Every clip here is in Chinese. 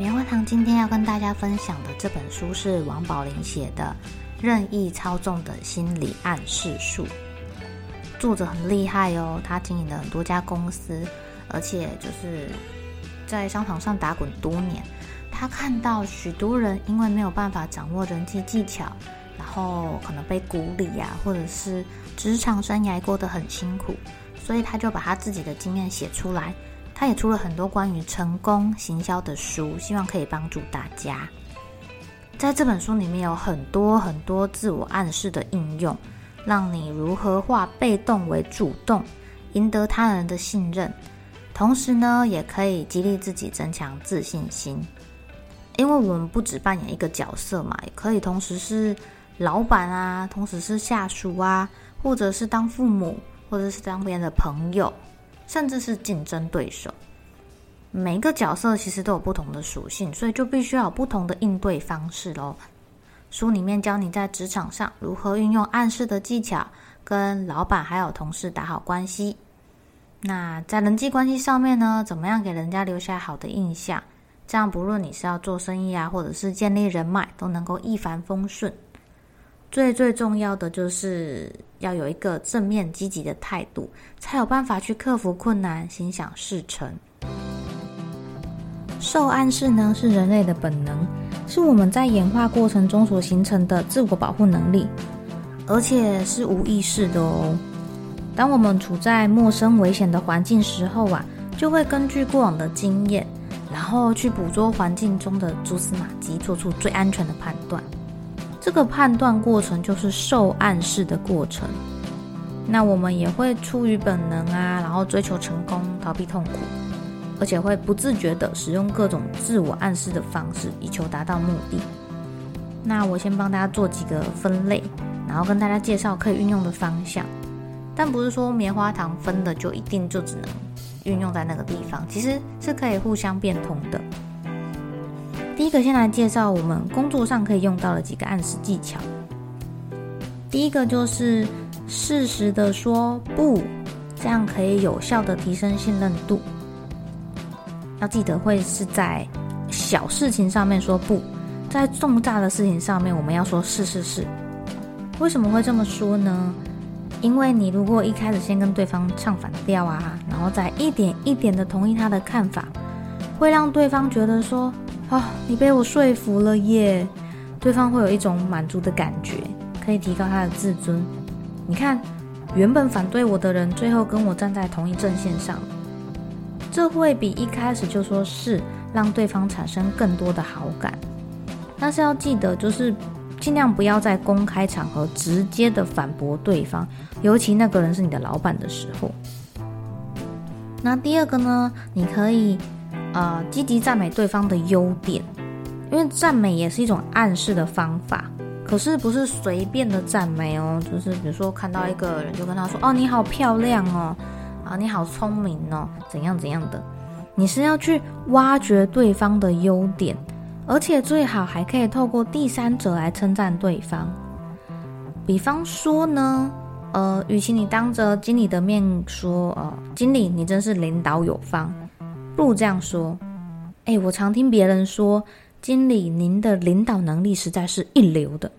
棉花糖今天要跟大家分享的这本书是王宝林写的《任意操纵的心理暗示术》。作者很厉害哦，他经营了很多家公司，而且就是在商场上打滚多年。他看到许多人因为没有办法掌握人际技巧，然后可能被孤立呀，或者是职场生涯过得很辛苦，所以他就把他自己的经验写出来。他也出了很多关于成功行销的书，希望可以帮助大家。在这本书里面有很多很多自我暗示的应用，让你如何化被动为主动，赢得他人的信任。同时呢，也可以激励自己增强自信心。因为我们不只扮演一个角色嘛，也可以同时是老板啊，同时是下属啊，或者是当父母，或者是当别人的朋友。甚至是竞争对手，每一个角色其实都有不同的属性，所以就必须要有不同的应对方式喽。书里面教你在职场上如何运用暗示的技巧，跟老板还有同事打好关系。那在人际关系上面呢，怎么样给人家留下好的印象？这样不论你是要做生意啊，或者是建立人脉，都能够一帆风顺。最最重要的就是要有一个正面积极的态度，才有办法去克服困难，心想事成。受暗示呢，是人类的本能，是我们在演化过程中所形成的自我保护能力，而且是无意识的哦。当我们处在陌生危险的环境时候啊，就会根据过往的经验，然后去捕捉环境中的蛛丝马迹，做出最安全的判断。这个判断过程就是受暗示的过程，那我们也会出于本能啊，然后追求成功，逃避痛苦，而且会不自觉的使用各种自我暗示的方式，以求达到目的。那我先帮大家做几个分类，然后跟大家介绍可以运用的方向，但不是说棉花糖分的就一定就只能运用在那个地方，其实是可以互相变通的。第一个，先来介绍我们工作上可以用到的几个暗示技巧。第一个就是适时的说不，这样可以有效的提升信任度。要记得会是在小事情上面说不，在重大的事情上面我们要说是是是。为什么会这么说呢？因为你如果一开始先跟对方唱反调啊，然后再一点一点的同意他的看法，会让对方觉得说。哦，你被我说服了耶！对方会有一种满足的感觉，可以提高他的自尊。你看，原本反对我的人，最后跟我站在同一阵线上，这会比一开始就说是让对方产生更多的好感。但是要记得，就是尽量不要在公开场合直接的反驳对方，尤其那个人是你的老板的时候。那第二个呢，你可以。呃，积极赞美对方的优点，因为赞美也是一种暗示的方法。可是不是随便的赞美哦，就是比如说看到一个人就跟他说：“哦，你好漂亮哦，啊，你好聪明哦，怎样怎样的。”你是要去挖掘对方的优点，而且最好还可以透过第三者来称赞对方。比方说呢，呃，与其你当着经理的面说：“呃，经理，你真是领导有方。”不这样说，哎，我常听别人说，经理您的领导能力实在是一流的，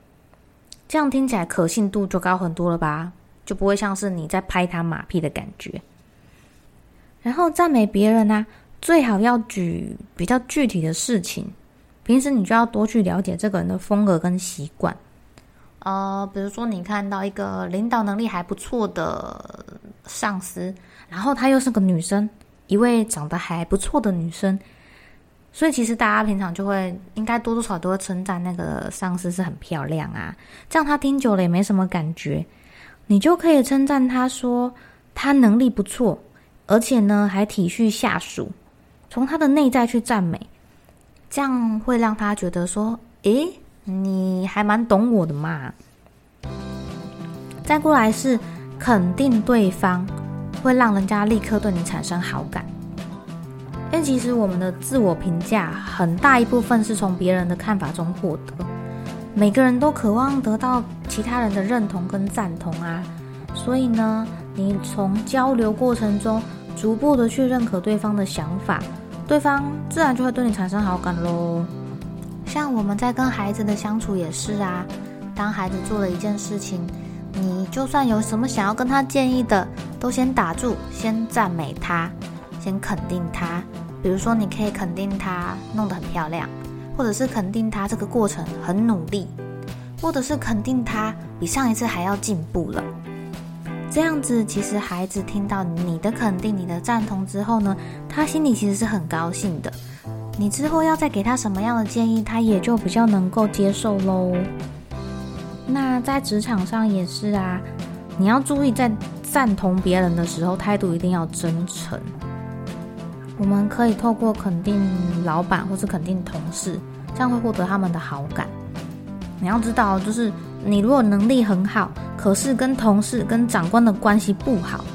这样听起来可信度就高很多了吧？就不会像是你在拍他马屁的感觉。然后赞美别人呢，最好要举比较具体的事情，平时你就要多去了解这个人的风格跟习惯。呃，比如说你看到一个领导能力还不错的上司，然后她又是个女生。一位长得还不错的女生，所以其实大家平常就会应该多多少少都会称赞那个上司是很漂亮啊，这样他听久了也没什么感觉，你就可以称赞他说他能力不错，而且呢还体恤下属，从他的内在去赞美，这样会让他觉得说，诶，你还蛮懂我的嘛。再过来是肯定对方，会让人家立刻对你产生好感。因为其实我们的自我评价很大一部分是从别人的看法中获得，每个人都渴望得到其他人的认同跟赞同啊。所以呢，你从交流过程中逐步的去认可对方的想法，对方自然就会对你产生好感喽。像我们在跟孩子的相处也是啊，当孩子做了一件事情，你就算有什么想要跟他建议的，都先打住，先赞美他，先肯定他。比如说，你可以肯定他弄得很漂亮，或者是肯定他这个过程很努力，或者是肯定他比上一次还要进步了。这样子，其实孩子听到你的肯定、你的赞同之后呢，他心里其实是很高兴的。你之后要再给他什么样的建议，他也就比较能够接受喽。那在职场上也是啊，你要注意在赞同别人的时候，态度一定要真诚。我们可以透过肯定老板或是肯定同事，这样会获得他们的好感。你要知道，就是你如果能力很好。可是跟同事、跟长官的关系不好，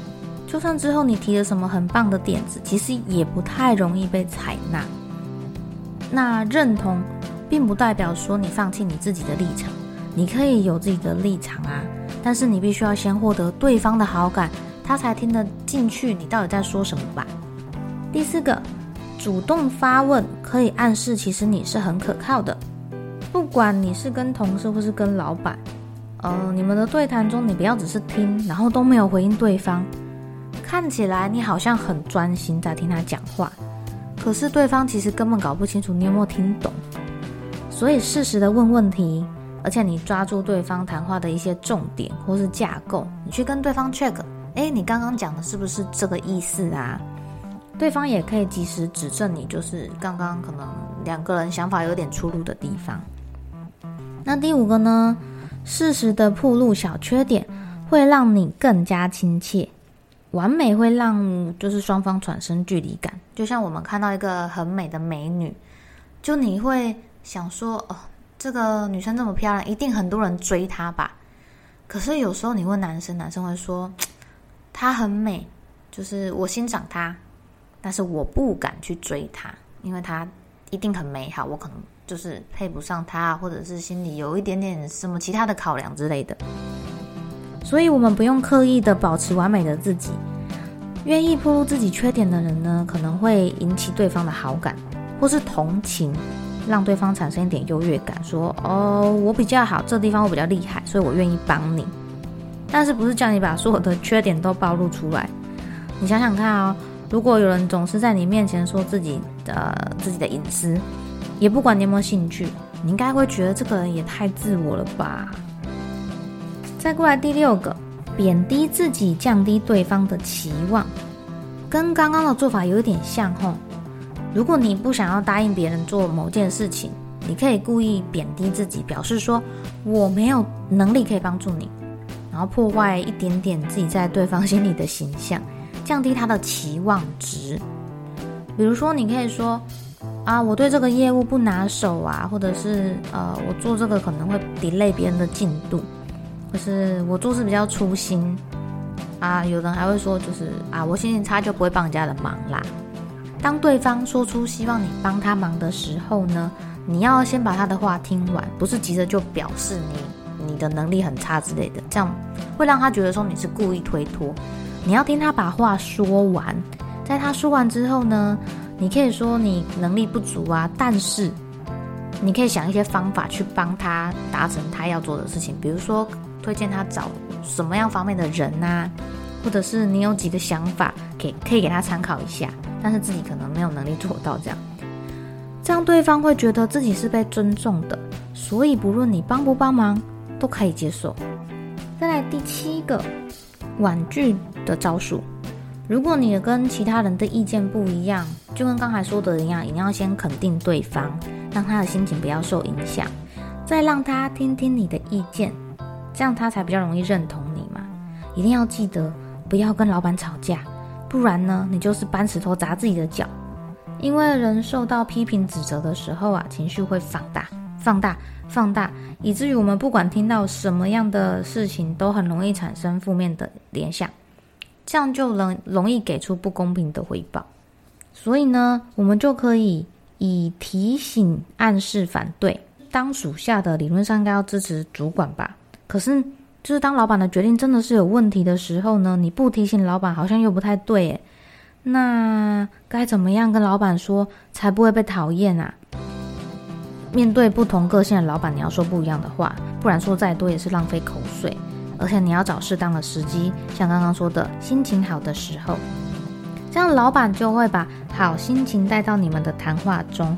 就算之后你提了什么很棒的点子，其实也不太容易被采纳。那认同，并不代表说你放弃你自己的立场，你可以有自己的立场啊，但是你必须要先获得对方的好感，他才听得进去你到底在说什么吧。第四个，主动发问可以暗示其实你是很可靠的，不管你是跟同事或是跟老板。呃，你们的对谈中，你不要只是听，然后都没有回应对方。看起来你好像很专心在听他讲话，可是对方其实根本搞不清楚你有没有听懂。所以适时的问问题，而且你抓住对方谈话的一些重点或是架构，你去跟对方 check，哎，你刚刚讲的是不是这个意思啊？对方也可以及时指正你，就是刚刚可能两个人想法有点出入的地方。那第五个呢？适时的铺露小缺点，会让你更加亲切。完美会让就是双方产生距离感。就像我们看到一个很美的美女，就你会想说，哦，这个女生这么漂亮，一定很多人追她吧？可是有时候你问男生，男生会说，她很美，就是我欣赏她，但是我不敢去追她，因为她一定很美好，我可能。就是配不上她，或者是心里有一点点什么其他的考量之类的，所以我们不用刻意的保持完美的自己。愿意铺露自己缺点的人呢，可能会引起对方的好感，或是同情，让对方产生一点优越感，说：“哦，我比较好，这地方我比较厉害，所以我愿意帮你。”但是不是叫你把所有的缺点都暴露出来？你想想看哦，如果有人总是在你面前说自己的自己的隐私。也不管你有没有兴趣，你应该会觉得这个人也太自我了吧。再过来第六个，贬低自己，降低对方的期望，跟刚刚的做法有点像吼。如果你不想要答应别人做某件事情，你可以故意贬低自己，表示说我没有能力可以帮助你，然后破坏一点点自己在对方心里的形象，降低他的期望值。比如说，你可以说。啊，我对这个业务不拿手啊，或者是呃，我做这个可能会 delay 别人的进度，或是我做事比较粗心啊。有人还会说，就是啊，我心情差就不会帮人家的忙啦。当对方说出希望你帮他忙的时候呢，你要先把他的话听完，不是急着就表示你你的能力很差之类的，这样会让他觉得说你是故意推脱。你要听他把话说完，在他说完之后呢。你可以说你能力不足啊，但是你可以想一些方法去帮他达成他要做的事情，比如说推荐他找什么样方面的人呐，或者是你有几个想法，可以可以给他参考一下，但是自己可能没有能力做到这样，这样对方会觉得自己是被尊重的，所以不论你帮不帮忙都可以接受。再来第七个婉拒的招数。如果你跟其他人的意见不一样，就跟刚才说的一样，一定要先肯定对方，让他的心情不要受影响，再让他听听你的意见，这样他才比较容易认同你嘛。一定要记得不要跟老板吵架，不然呢，你就是搬石头砸自己的脚。因为人受到批评指责的时候啊，情绪会放大、放大、放大，以至于我们不管听到什么样的事情，都很容易产生负面的联想，这样就能容易给出不公平的回报。所以呢，我们就可以以提醒、暗示、反对。当属下的理论上应该要支持主管吧？可是，就是当老板的决定真的是有问题的时候呢，你不提醒老板好像又不太对诶。那该怎么样跟老板说才不会被讨厌啊？面对不同个性的老板，你要说不一样的话，不然说再多也是浪费口水。而且你要找适当的时机，像刚刚说的，心情好的时候，这样老板就会把好心情带到你们的谈话中。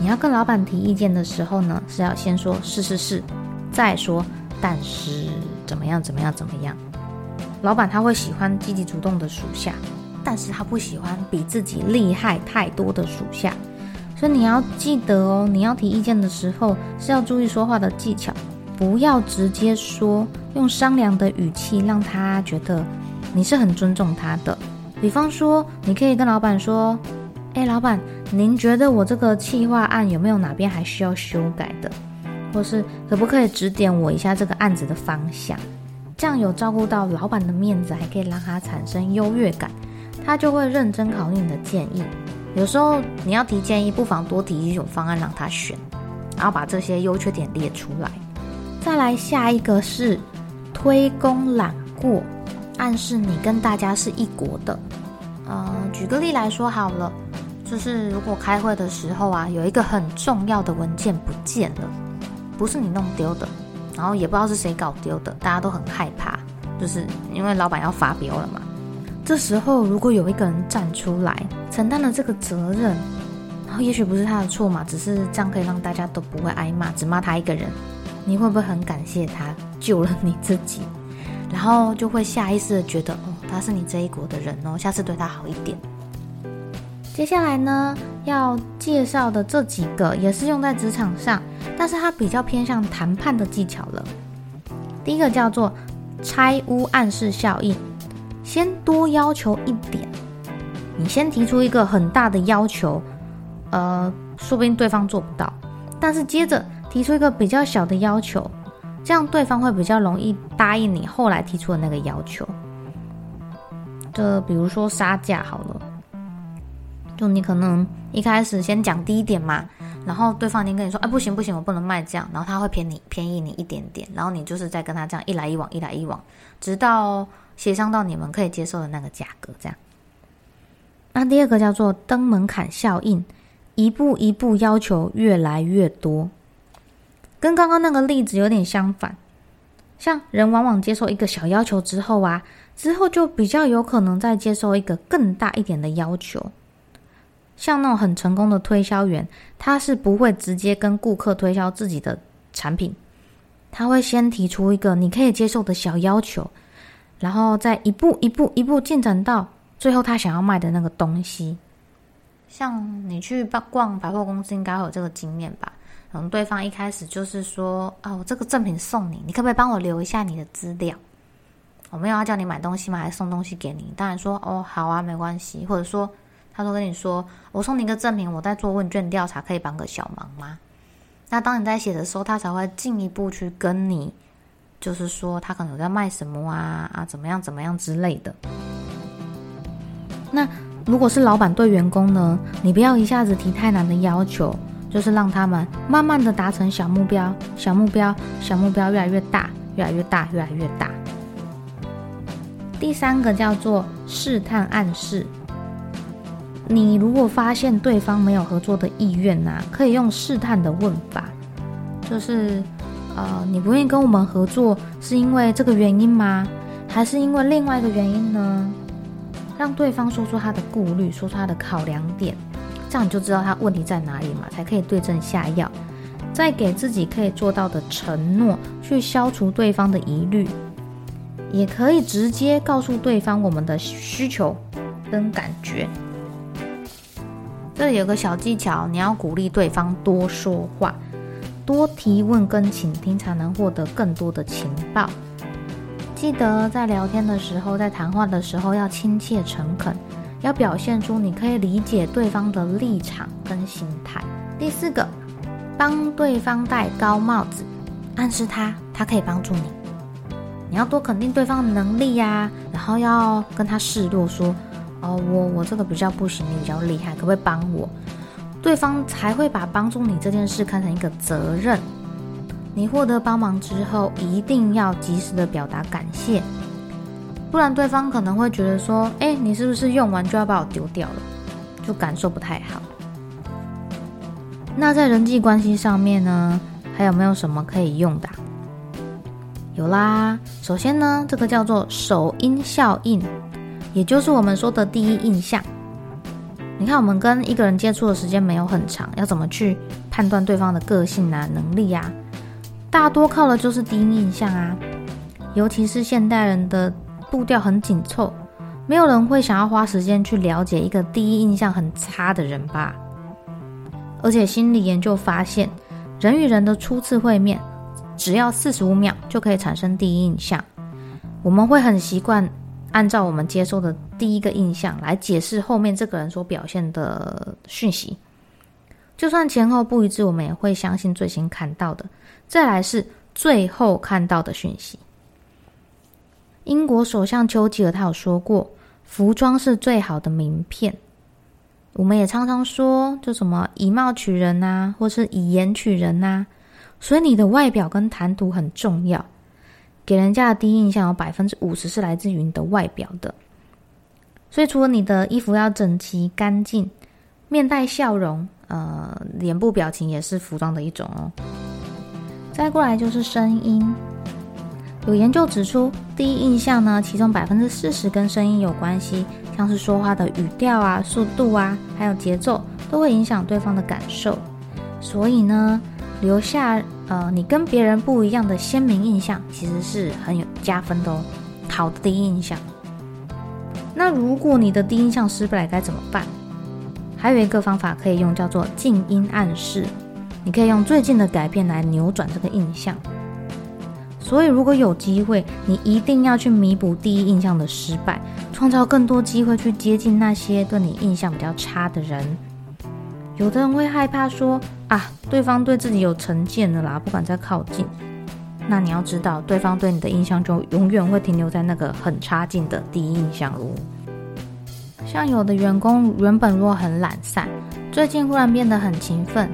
你要跟老板提意见的时候呢，是要先说是是是，再说但是怎么样怎么样怎么样。老板他会喜欢积极主动的属下。但是他不喜欢比自己厉害太多的属下，所以你要记得哦，你要提意见的时候是要注意说话的技巧，不要直接说，用商量的语气让他觉得你是很尊重他的。比方说，你可以跟老板说：“哎，老板，您觉得我这个企划案有没有哪边还需要修改的？或是可不可以指点我一下这个案子的方向？这样有照顾到老板的面子，还可以让他产生优越感。”他就会认真考虑你的建议。有时候你要提建议，不妨多提一种方案让他选，然后把这些优缺点列出来。再来下一个是推功揽过，暗示你跟大家是一国的。呃，举个例来说好了，就是如果开会的时候啊，有一个很重要的文件不见了，不是你弄丢的，然后也不知道是谁搞丢的，大家都很害怕，就是因为老板要发飙了嘛。这时候，如果有一个人站出来承担了这个责任，然后也许不是他的错嘛，只是这样可以让大家都不会挨骂，只骂他一个人，你会不会很感谢他救了你自己？然后就会下意识的觉得，哦，他是你这一国的人哦，下次对他好一点。接下来呢，要介绍的这几个也是用在职场上，但是它比较偏向谈判的技巧了。第一个叫做拆屋暗示效应。先多要求一点，你先提出一个很大的要求，呃，说不定对方做不到，但是接着提出一个比较小的要求，这样对方会比较容易答应你后来提出的那个要求。就比如说杀价好了，就你可能一开始先讲低一点嘛，然后对方已经跟你说，哎，不行不行，我不能卖这样，然后他会便宜便宜你一点点，然后你就是再跟他这样一来一往，一来一往，直到。协商到你们可以接受的那个价格，这样。那第二个叫做登门槛效应，一步一步要求越来越多，跟刚刚那个例子有点相反。像人往往接受一个小要求之后啊，之后就比较有可能再接受一个更大一点的要求。像那种很成功的推销员，他是不会直接跟顾客推销自己的产品，他会先提出一个你可以接受的小要求。然后再一步一步一步进展到最后，他想要卖的那个东西。像你去逛百货公司，应该会有这个经验吧？可能对方一开始就是说：“啊，我这个赠品送你，你可不可以帮我留一下你的资料？我没有要叫你买东西吗？还是送东西给你？当然说哦，好啊，没关系。或者说，他说跟你说，我送你一个赠品，我在做问卷调查，可以帮个小忙吗？那当你在写的时候，他才会进一步去跟你。就是说，他可能有在卖什么啊啊，怎么样怎么样之类的。那如果是老板对员工呢，你不要一下子提太难的要求，就是让他们慢慢的达成小目标，小目标，小目标越来越大，越来越大，越来越大。第三个叫做试探暗示。你如果发现对方没有合作的意愿呐，可以用试探的问法，就是。呃，你不愿意跟我们合作，是因为这个原因吗？还是因为另外一个原因呢？让对方说出他的顾虑，说出他的考量点，这样你就知道他问题在哪里嘛，才可以对症下药，再给自己可以做到的承诺，去消除对方的疑虑，也可以直接告诉对方我们的需求跟感觉。这里有个小技巧，你要鼓励对方多说话。多提问跟倾听，才能获得更多的情报。记得在聊天的时候，在谈话的时候要亲切诚恳，要表现出你可以理解对方的立场跟心态。第四个，帮对方戴高帽子，暗示他他可以帮助你。你要多肯定对方的能力呀，然后要跟他示弱说：“哦，我我这个比较不行，你比较厉害，可不可以帮我？”对方才会把帮助你这件事看成一个责任。你获得帮忙之后，一定要及时的表达感谢，不然对方可能会觉得说：“哎，你是不是用完就要把我丢掉了？”就感受不太好。那在人际关系上面呢，还有没有什么可以用的？有啦，首先呢，这个叫做首因效应，也就是我们说的第一印象。你看，我们跟一个人接触的时间没有很长，要怎么去判断对方的个性啊、能力啊？大多靠的就是第一印象啊，尤其是现代人的步调很紧凑，没有人会想要花时间去了解一个第一印象很差的人吧？而且心理研究发现，人与人的初次会面只要四十五秒就可以产生第一印象，我们会很习惯按照我们接收的第一个印象来解释后面这个人所表现的讯息，就算前后不一致，我们也会相信最先看到的。再来是最后看到的讯息。英国首相丘吉尔他有说过，服装是最好的名片。我们也常常说，就什么以貌取人呐，或是以言取人呐。所以你的外表跟谈吐很重要，给人家的第一印象有百分之五十是来自于你的外表的。所以除了你的衣服要整齐干净，面带笑容，呃，脸部表情也是服装的一种哦。再过来就是声音，有研究指出，第一印象呢，其中百分之四十跟声音有关系，像是说话的语调啊、速度啊，还有节奏，都会影响对方的感受。所以呢，留下呃你跟别人不一样的鲜明印象，其实是很有加分的哦。好的第一印象。那如果你的第一印象失败，该怎么办？还有一个方法可以用，叫做静音暗示。你可以用最近的改变来扭转这个印象，所以如果有机会，你一定要去弥补第一印象的失败，创造更多机会去接近那些对你印象比较差的人。有的人会害怕说啊，对方对自己有成见的啦，不敢再靠近。那你要知道，对方对你的印象就永远会停留在那个很差劲的第一印象哦。像有的员工原本如果很懒散，最近忽然变得很勤奋。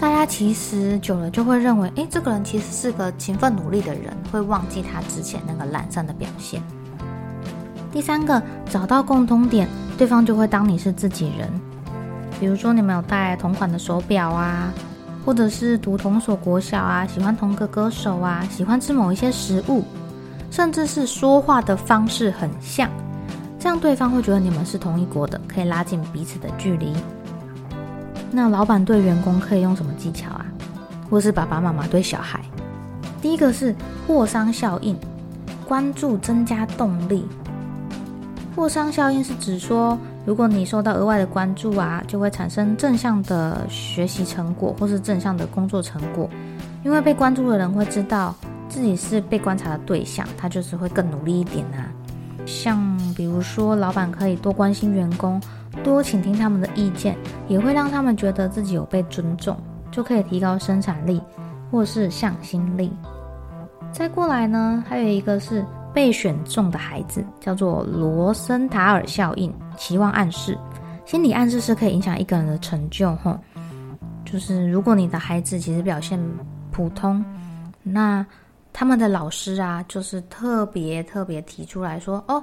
大家其实久了就会认为，诶，这个人其实是个勤奋努力的人，会忘记他之前那个懒散的表现。第三个，找到共通点，对方就会当你是自己人。比如说，你们有戴同款的手表啊，或者是读同所国小啊，喜欢同个歌手啊，喜欢吃某一些食物，甚至是说话的方式很像，这样对方会觉得你们是同一国的，可以拉近彼此的距离。那老板对员工可以用什么技巧啊？或是爸爸妈妈对小孩？第一个是货商效应，关注增加动力。货商效应是指说，如果你受到额外的关注啊，就会产生正向的学习成果，或是正向的工作成果。因为被关注的人会知道自己是被观察的对象，他就是会更努力一点啊。像比如说，老板可以多关心员工。多倾听他们的意见，也会让他们觉得自己有被尊重，就可以提高生产力或是向心力。再过来呢，还有一个是被选中的孩子，叫做罗森塔尔效应，期望暗示。心理暗示是可以影响一个人的成就，吼，就是如果你的孩子其实表现普通，那他们的老师啊，就是特别特别提出来说，哦。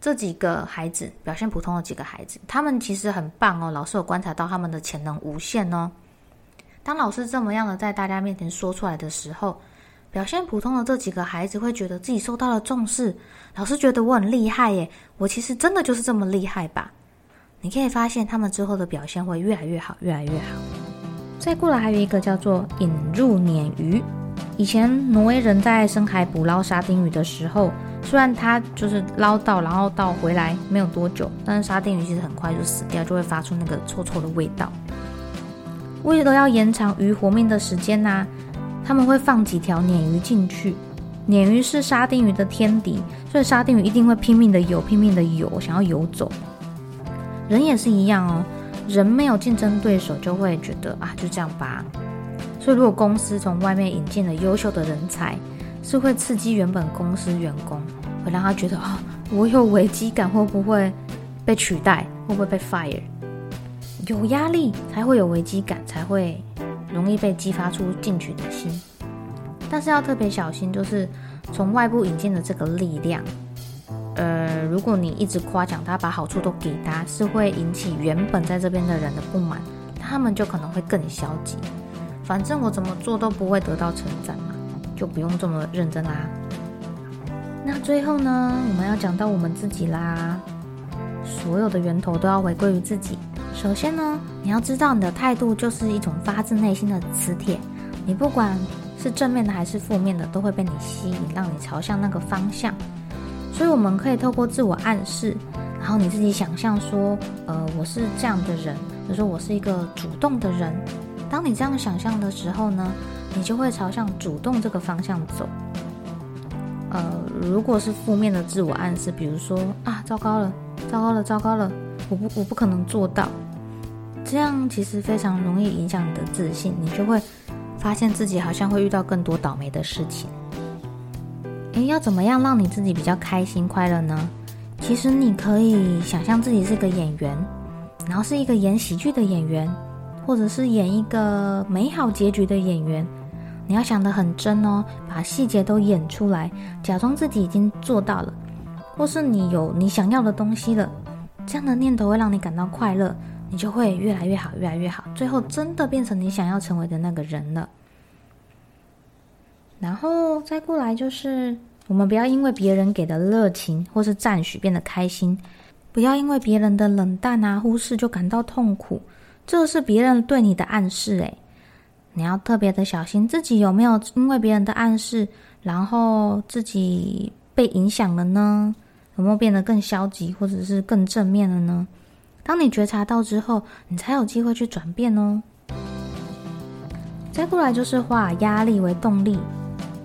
这几个孩子表现普通的几个孩子，他们其实很棒哦。老师有观察到他们的潜能无限哦。当老师这么样的在大家面前说出来的时候，表现普通的这几个孩子会觉得自己受到了重视。老师觉得我很厉害耶，我其实真的就是这么厉害吧？你可以发现他们之后的表现会越来越好，越来越好。再过来还有一个叫做引入鲶鱼。以前挪威人在深海捕捞沙丁鱼的时候。虽然它就是捞到，然后到回来没有多久，但是沙丁鱼其实很快就死掉，就会发出那个臭臭的味道。为了要延长鱼活命的时间呢，他们会放几条鲶鱼进去。鲶鱼是沙丁鱼的天敌，所以沙丁鱼一定会拼命的游，拼命的游，想要游走。人也是一样哦，人没有竞争对手，就会觉得啊，就这样吧。所以，如果公司从外面引进了优秀的人才，是会刺激原本公司员工，会让他觉得啊，我有危机感，会不会被取代，会不会被 fire？有压力才会有危机感，才会容易被激发出进取的心。但是要特别小心，就是从外部引进的这个力量。呃，如果你一直夸奖他，把好处都给他，是会引起原本在这边的人的不满，他们就可能会更消极。反正我怎么做都不会得到称赞嘛，就不用这么认真啦。那最后呢，我们要讲到我们自己啦，所有的源头都要回归于自己。首先呢，你要知道你的态度就是一种发自内心的磁铁，你不管是正面的还是负面的，都会被你吸引，让你朝向那个方向。所以我们可以透过自我暗示，然后你自己想象说，呃，我是这样的人，比如说我是一个主动的人。当你这样想象的时候呢，你就会朝向主动这个方向走。呃，如果是负面的自我暗示，比如说啊，糟糕了，糟糕了，糟糕了，我不，我不可能做到，这样其实非常容易影响你的自信，你就会发现自己好像会遇到更多倒霉的事情。诶，要怎么样让你自己比较开心快乐呢？其实你可以想象自己是个演员，然后是一个演喜剧的演员，或者是演一个美好结局的演员。你要想得很真哦，把细节都演出来，假装自己已经做到了，或是你有你想要的东西了，这样的念头会让你感到快乐，你就会越来越好，越来越好，最后真的变成你想要成为的那个人了。然后再过来就是，我们不要因为别人给的热情或是赞许变得开心，不要因为别人的冷淡啊忽视就感到痛苦，这是别人对你的暗示诶，你要特别的小心自己有没有因为别人的暗示，然后自己被影响了呢？有没有变得更消极或者是更正面了呢？当你觉察到之后，你才有机会去转变哦。再过来就是化压力为动力。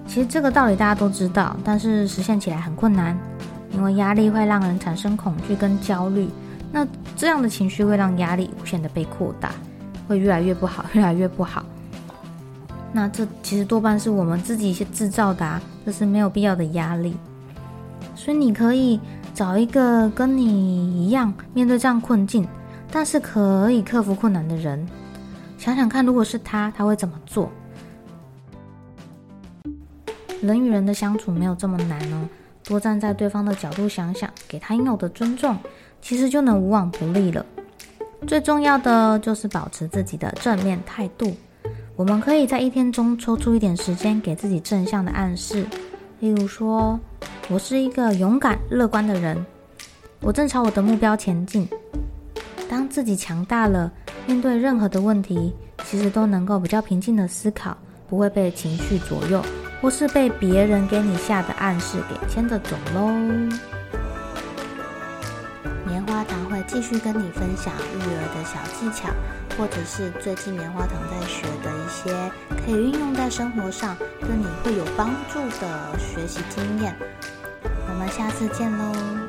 其实这个道理大家都知道，但是实现起来很困难，因为压力会让人产生恐惧跟焦虑，那这样的情绪会让压力无限的被扩大，会越来越不好，越来越不好。那这其实多半是我们自己去制造的啊，这是没有必要的压力。所以你可以找一个跟你一样面对这样困境，但是可以克服困难的人，想想看，如果是他，他会怎么做？人与人的相处没有这么难哦，多站在对方的角度想想，给他应有的尊重，其实就能无往不利了。最重要的就是保持自己的正面态度。我们可以在一天中抽出一点时间，给自己正向的暗示，例如说：“我是一个勇敢乐观的人，我正朝我的目标前进。”当自己强大了，面对任何的问题，其实都能够比较平静的思考，不会被情绪左右。或是被别人给你下的暗示给牵着走喽。棉花糖会继续跟你分享育儿的小技巧，或者是最近棉花糖在学的一些可以运用在生活上，对你会有帮助的学习经验。我们下次见喽。